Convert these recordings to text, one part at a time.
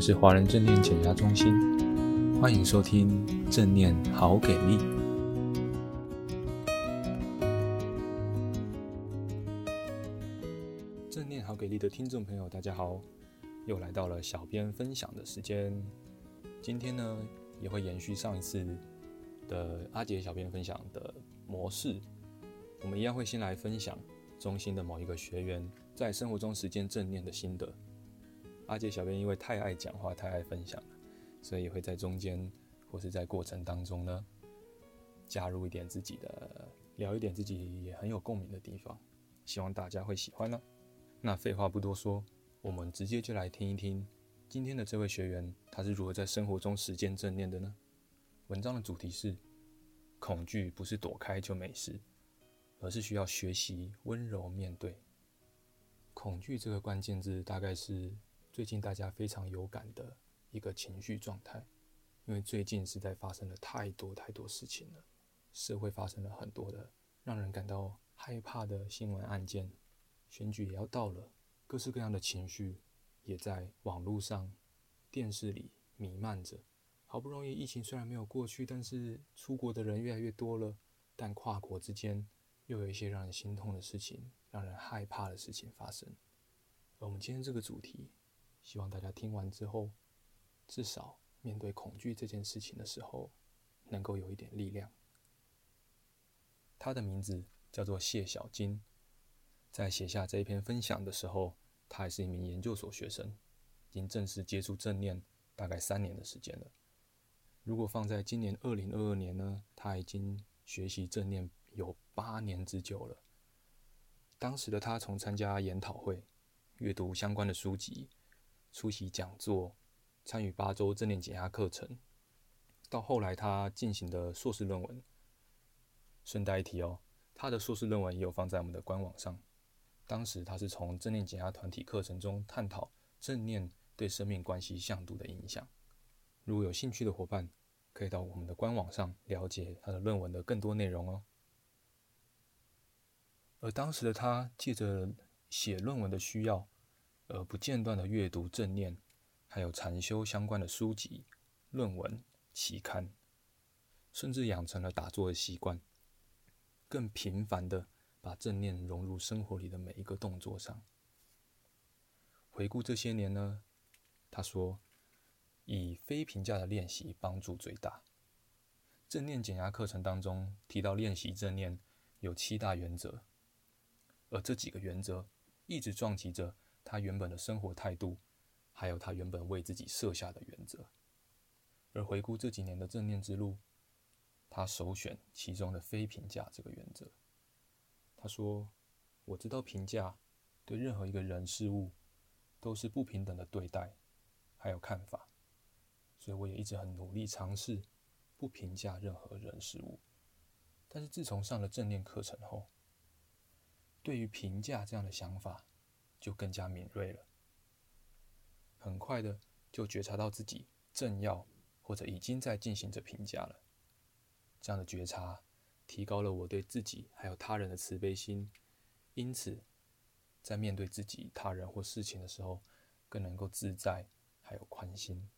们是华人正念减压中心，欢迎收听正念好给力。正念好给力的听众朋友，大家好，又来到了小编分享的时间。今天呢，也会延续上一次的阿杰小编分享的模式，我们一样会先来分享中心的某一个学员在生活中实践正念的心得。阿杰小编因为太爱讲话、太爱分享了，所以会在中间或是在过程当中呢，加入一点自己的，聊一点自己也很有共鸣的地方，希望大家会喜欢呢。那废话不多说，我们直接就来听一听今天的这位学员他是如何在生活中实践正念的呢？文章的主题是：恐惧不是躲开就没事，而是需要学习温柔面对。恐惧这个关键字大概是。最近大家非常有感的一个情绪状态，因为最近实在发生了太多太多事情了，社会发生了很多的让人感到害怕的新闻案件，选举也要到了，各式各样的情绪也在网络上、电视里弥漫着。好不容易疫情虽然没有过去，但是出国的人越来越多了，但跨国之间又有一些让人心痛的事情、让人害怕的事情发生。而我们今天这个主题。希望大家听完之后，至少面对恐惧这件事情的时候，能够有一点力量。他的名字叫做谢小金，在写下这一篇分享的时候，他还是一名研究所学生，已经正式接触正念大概三年的时间了。如果放在今年二零二二年呢，他已经学习正念有八年之久了。当时的他从参加研讨会、阅读相关的书籍。出席讲座，参与八周正念减压课程，到后来他进行的硕士论文。顺带一提哦，他的硕士论文也有放在我们的官网上。当时他是从正念减压团体课程中探讨正念对生命关系向度的影响。如果有兴趣的伙伴，可以到我们的官网上了解他的论文的更多内容哦。而当时的他借着写论文的需要。而不间断的阅读正念，还有禅修相关的书籍、论文、期刊，甚至养成了打坐的习惯，更频繁的把正念融入生活里的每一个动作上。回顾这些年呢，他说，以非评价的练习帮助最大。正念减压课程当中提到练习正念有七大原则，而这几个原则一直撞击着。他原本的生活态度，还有他原本为自己设下的原则。而回顾这几年的正念之路，他首选其中的非评价这个原则。他说：“我知道评价对任何一个人事物都是不平等的对待，还有看法，所以我也一直很努力尝试不评价任何人事物。但是自从上了正念课程后，对于评价这样的想法。”就更加敏锐了，很快的就觉察到自己正要或者已经在进行着评价了。这样的觉察提高了我对自己还有他人的慈悲心，因此在面对自己、他人或事情的时候，更能够自在还有宽心。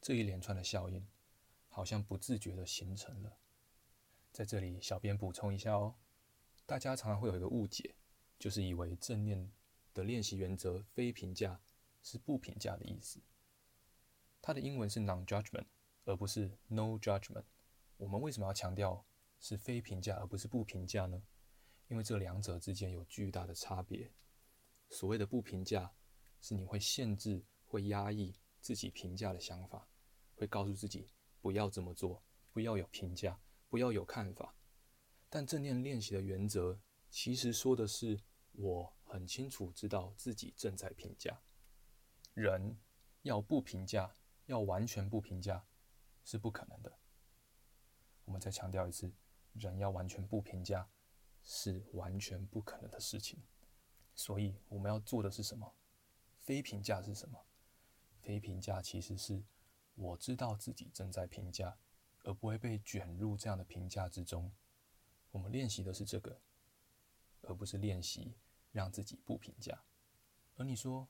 这一连串的效应好像不自觉的形成了。在这里，小编补充一下哦，大家常常会有一个误解。就是以为正念的练习原则非评价是不评价的意思。它的英文是 non-judgment，而不是 no judgment。我们为什么要强调是非评价而不是不评价呢？因为这两者之间有巨大的差别。所谓的不评价，是你会限制、会压抑自己评价的想法，会告诉自己不要这么做，不要有评价，不要有看法。但正念练习的原则其实说的是。我很清楚知道自己正在评价，人要不评价，要完全不评价是不可能的。我们再强调一次，人要完全不评价是完全不可能的事情。所以我们要做的是什么？非评价是什么？非评价其实是我知道自己正在评价，而不会被卷入这样的评价之中。我们练习的是这个。而不是练习让自己不评价。而你说，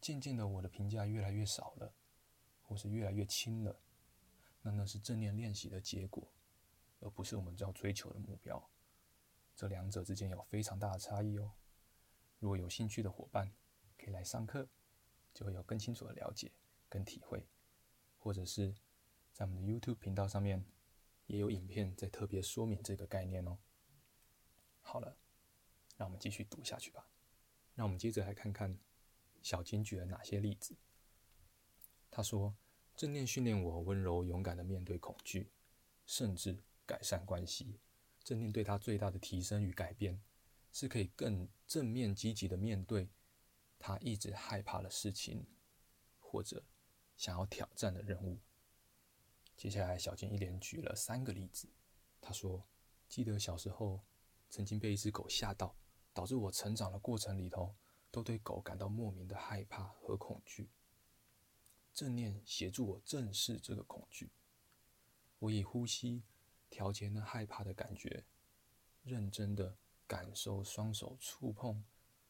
渐渐的我的评价越来越少了，或是越来越轻了，那那是正念练习的结果，而不是我们要追求的目标。这两者之间有非常大的差异哦。如果有兴趣的伙伴，可以来上课，就会有更清楚的了解跟体会，或者是在我们的 YouTube 频道上面也有影片在特别说明这个概念哦。好了，让我们继续读下去吧。让我们接着来看看小金举了哪些例子。他说：“正念训练我温柔勇敢的面对恐惧，甚至改善关系。正念对他最大的提升与改变，是可以更正面积极的面对他一直害怕的事情，或者想要挑战的任务。”接下来，小金一连举了三个例子。他说：“记得小时候曾经被一只狗吓到。”导致我成长的过程里头，都对狗感到莫名的害怕和恐惧。正念协助我正视这个恐惧，我以呼吸调节那害怕的感觉，认真的感受双手触碰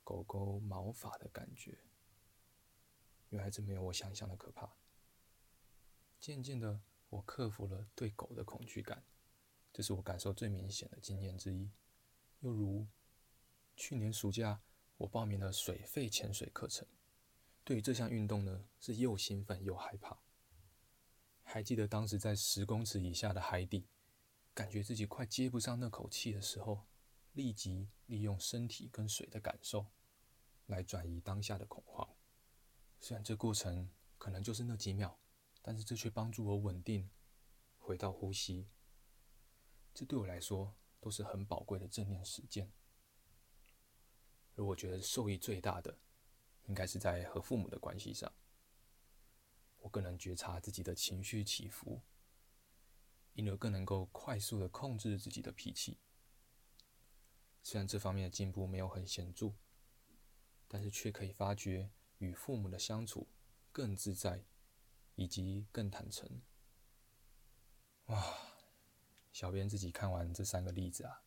狗狗毛发的感觉。原来这没有我想象的可怕。渐渐的，我克服了对狗的恐惧感，这是我感受最明显的经验之一。又如。去年暑假，我报名了水肺潜水课程。对于这项运动呢，是又兴奋又害怕。还记得当时在十公尺以下的海底，感觉自己快接不上那口气的时候，立即利用身体跟水的感受，来转移当下的恐慌。虽然这过程可能就是那几秒，但是这却帮助我稳定，回到呼吸。这对我来说都是很宝贵的正念实践。而我觉得受益最大的，应该是在和父母的关系上。我更能觉察自己的情绪起伏，因而更能够快速的控制自己的脾气。虽然这方面的进步没有很显著，但是却可以发觉与父母的相处更自在，以及更坦诚。哇！小编自己看完这三个例子啊，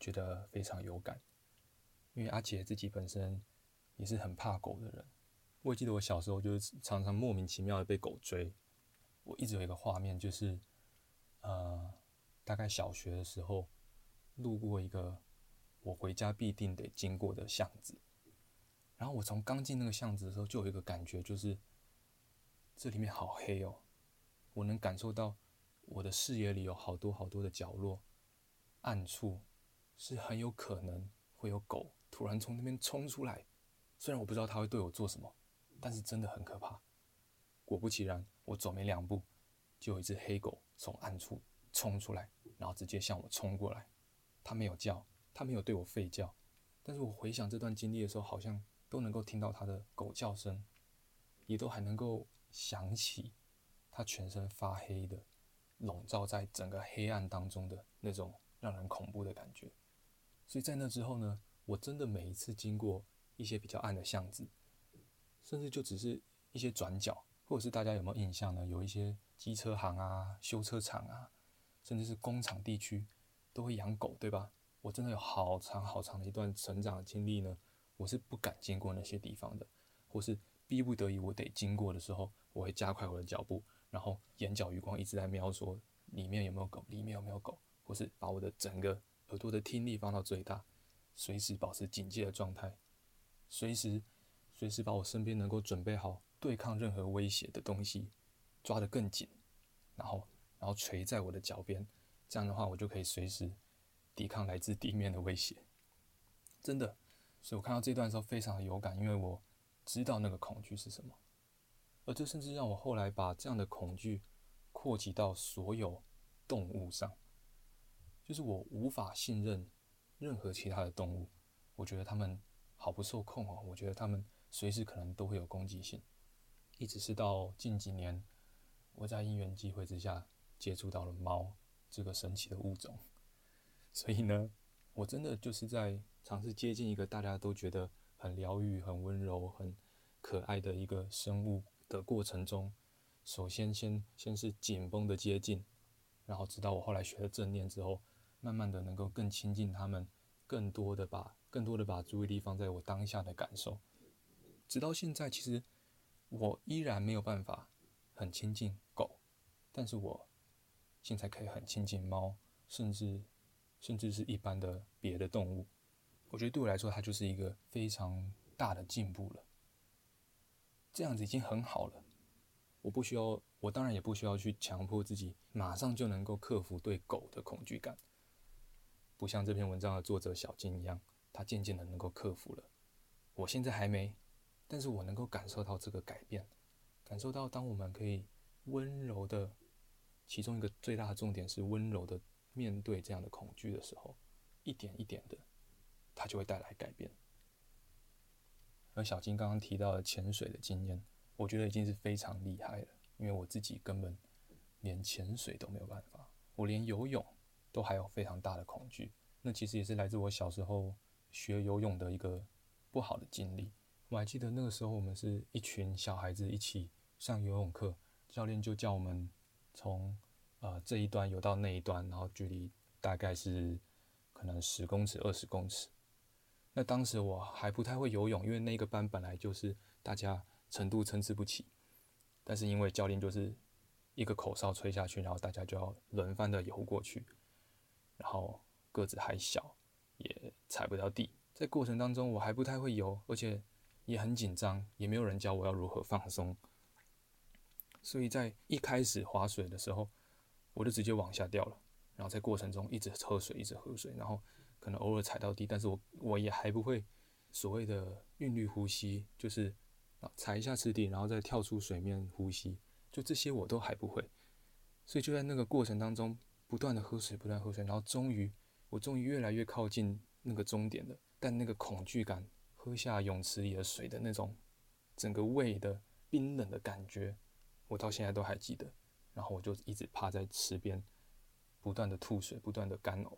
觉得非常有感。因为阿杰自己本身也是很怕狗的人，我也记得我小时候就是常常莫名其妙的被狗追。我一直有一个画面，就是呃，大概小学的时候，路过一个我回家必定得经过的巷子，然后我从刚进那个巷子的时候，就有一个感觉，就是这里面好黑哦，我能感受到我的视野里有好多好多的角落、暗处，是很有可能会有狗。突然从那边冲出来，虽然我不知道他会对我做什么，但是真的很可怕。果不其然，我走没两步，就有一只黑狗从暗处冲出来，然后直接向我冲过来。它没有叫，它没有对我吠叫，但是我回想这段经历的时候，好像都能够听到它的狗叫声，也都还能够想起它全身发黑的，笼罩在整个黑暗当中的那种让人恐怖的感觉。所以在那之后呢，我真的每一次经过一些比较暗的巷子，甚至就只是一些转角，或者是大家有没有印象呢？有一些机车行啊、修车厂啊，甚至是工厂地区，都会养狗，对吧？我真的有好长好长的一段成长的经历呢，我是不敢经过那些地方的，或是逼不得已我得经过的时候，我会加快我的脚步，然后眼角余光一直在瞄说里面有没有狗，里面有没有狗，或是把我的整个耳朵的听力放到最大。随时保持警戒的状态，随时随时把我身边能够准备好对抗任何威胁的东西抓得更紧，然后然后垂在我的脚边，这样的话我就可以随时抵抗来自地面的威胁。真的，所以我看到这段的时候非常的有感，因为我知道那个恐惧是什么，而这甚至让我后来把这样的恐惧扩及到所有动物上，就是我无法信任。任何其他的动物，我觉得它们好不受控哦。我觉得它们随时可能都会有攻击性。一直是到近几年，我在因缘际会之下接触到了猫这个神奇的物种。所以呢，我真的就是在尝试接近一个大家都觉得很疗愈、很温柔、很可爱的一个生物的过程中，首先先先是紧绷的接近，然后直到我后来学了正念之后。慢慢的能够更亲近他们，更多的把更多的把注意力放在我当下的感受，直到现在，其实我依然没有办法很亲近狗，但是我现在可以很亲近猫，甚至甚至是一般的别的动物。我觉得对我来说，它就是一个非常大的进步了。这样子已经很好了。我不需要，我当然也不需要去强迫自己马上就能够克服对狗的恐惧感，不像这篇文章的作者小金一样，他渐渐的能够克服了。我现在还没，但是我能够感受到这个改变，感受到当我们可以温柔的，其中一个最大的重点是温柔的面对这样的恐惧的时候，一点一点的，它就会带来改变。而小金刚刚提到的潜水的经验。我觉得已经是非常厉害了，因为我自己根本连潜水都没有办法，我连游泳都还有非常大的恐惧。那其实也是来自我小时候学游泳的一个不好的经历。我还记得那个时候，我们是一群小孩子一起上游泳课，教练就叫我们从呃这一端游到那一端，然后距离大概是可能十公尺、二十公尺。那当时我还不太会游泳，因为那个班本来就是大家。程度参差不齐，但是因为教练就是一个口哨吹下去，然后大家就要轮番的游过去，然后个子还小，也踩不到地。在过程当中，我还不太会游，而且也很紧张，也没有人教我要如何放松。所以在一开始划水的时候，我就直接往下掉了，然后在过程中一直喝水，一直喝水，然后可能偶尔踩到地，但是我我也还不会所谓的韵律呼吸，就是。踩一下池底，然后再跳出水面呼吸，就这些我都还不会，所以就在那个过程当中，不断的喝水，不断喝水，然后终于，我终于越来越靠近那个终点了。但那个恐惧感，喝下泳池里的水的那种，整个胃的冰冷的感觉，我到现在都还记得。然后我就一直趴在池边，不断的吐水，不断的干呕。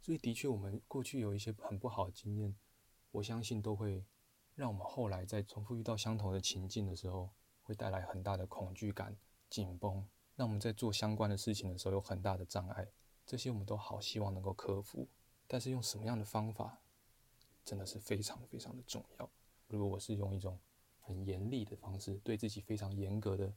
所以的确，我们过去有一些很不好的经验，我相信都会。让我们后来在重复遇到相同的情境的时候，会带来很大的恐惧感、紧绷，让我们在做相关的事情的时候有很大的障碍。这些我们都好希望能够克服，但是用什么样的方法，真的是非常非常的重要。如果我是用一种很严厉的方式，对自己非常严格的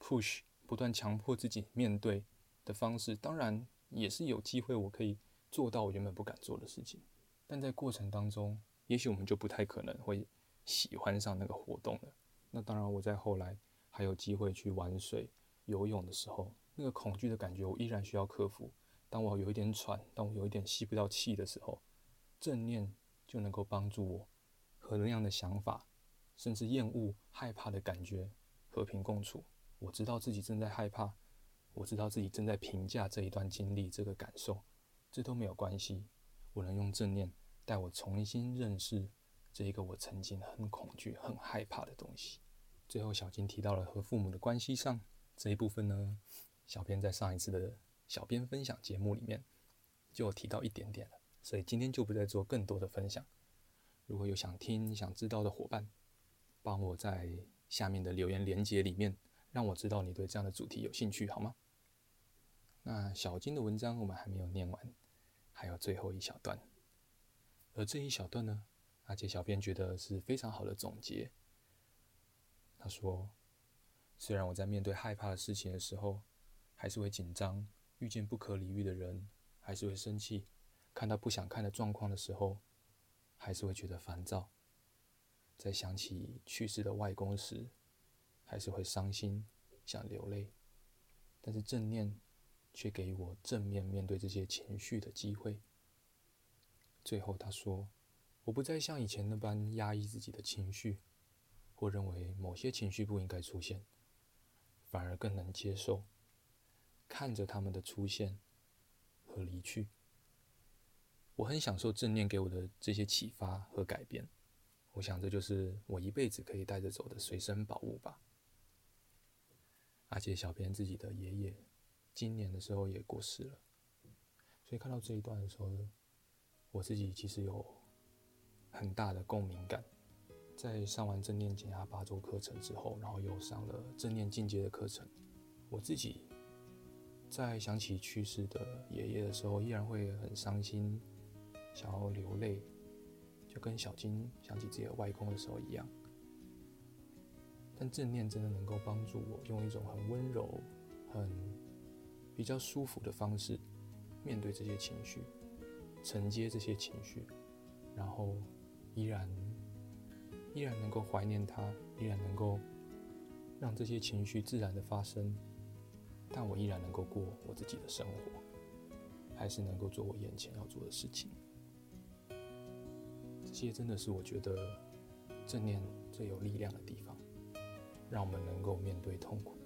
push，不断强迫自己面对的方式，当然也是有机会我可以做到我原本不敢做的事情，但在过程当中。也许我们就不太可能会喜欢上那个活动了。那当然，我在后来还有机会去玩水、游泳的时候，那个恐惧的感觉我依然需要克服。当我有一点喘，当我有一点吸不到气的时候，正念就能够帮助我和那样的想法，甚至厌恶、害怕的感觉和平共处。我知道自己正在害怕，我知道自己正在评价这一段经历、这个感受，这都没有关系。我能用正念。带我重新认识这一个我曾经很恐惧、很害怕的东西。最后，小金提到了和父母的关系上这一部分呢，小编在上一次的小编分享节目里面就提到一点点了，所以今天就不再做更多的分享。如果有想听、想知道的伙伴，帮我在下面的留言连接里面，让我知道你对这样的主题有兴趣，好吗？那小金的文章我们还没有念完，还有最后一小段。而这一小段呢，阿杰小编觉得是非常好的总结。他说：“虽然我在面对害怕的事情的时候，还是会紧张；遇见不可理喻的人，还是会生气；看到不想看的状况的时候，还是会觉得烦躁；在想起去世的外公时，还是会伤心，想流泪。但是正念却给我正面面对这些情绪的机会。”最后，他说：“我不再像以前那般压抑自己的情绪，或认为某些情绪不应该出现，反而更能接受，看着他们的出现和离去。我很享受正念给我的这些启发和改变。我想，这就是我一辈子可以带着走的随身宝物吧。”而且小编自己的爷爷，今年的时候也过世了，所以看到这一段的时候。我自己其实有很大的共鸣感，在上完正念减压八周课程之后，然后又上了正念进阶的课程，我自己在想起去世的爷爷的时候，依然会很伤心，想要流泪，就跟小金想起自己的外公的时候一样。但正念真的能够帮助我用一种很温柔、很比较舒服的方式面对这些情绪，承接这些情绪，然后依然依然能够怀念他，依然能够让这些情绪自然的发生，但我依然能够过我自己的生活，还是能够做我眼前要做的事情。这些真的是我觉得正念最有力量的地方。让我们能够面对痛苦，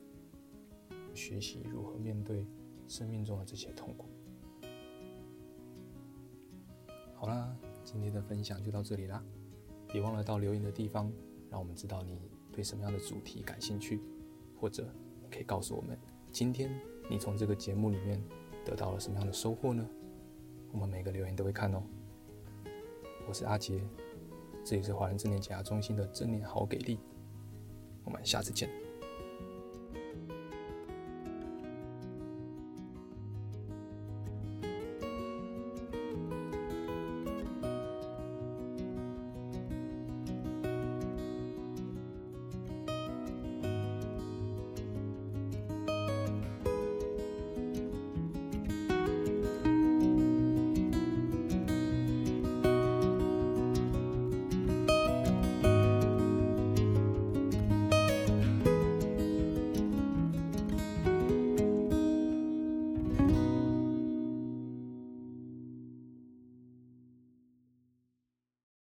学习如何面对生命中的这些痛苦。好啦，今天的分享就到这里啦，别忘了到留言的地方，让我们知道你对什么样的主题感兴趣，或者可以告诉我们，今天你从这个节目里面得到了什么样的收获呢？我们每个留言都会看哦。我是阿杰，这里是华人正念解压中心的正念好给力。我们下次见。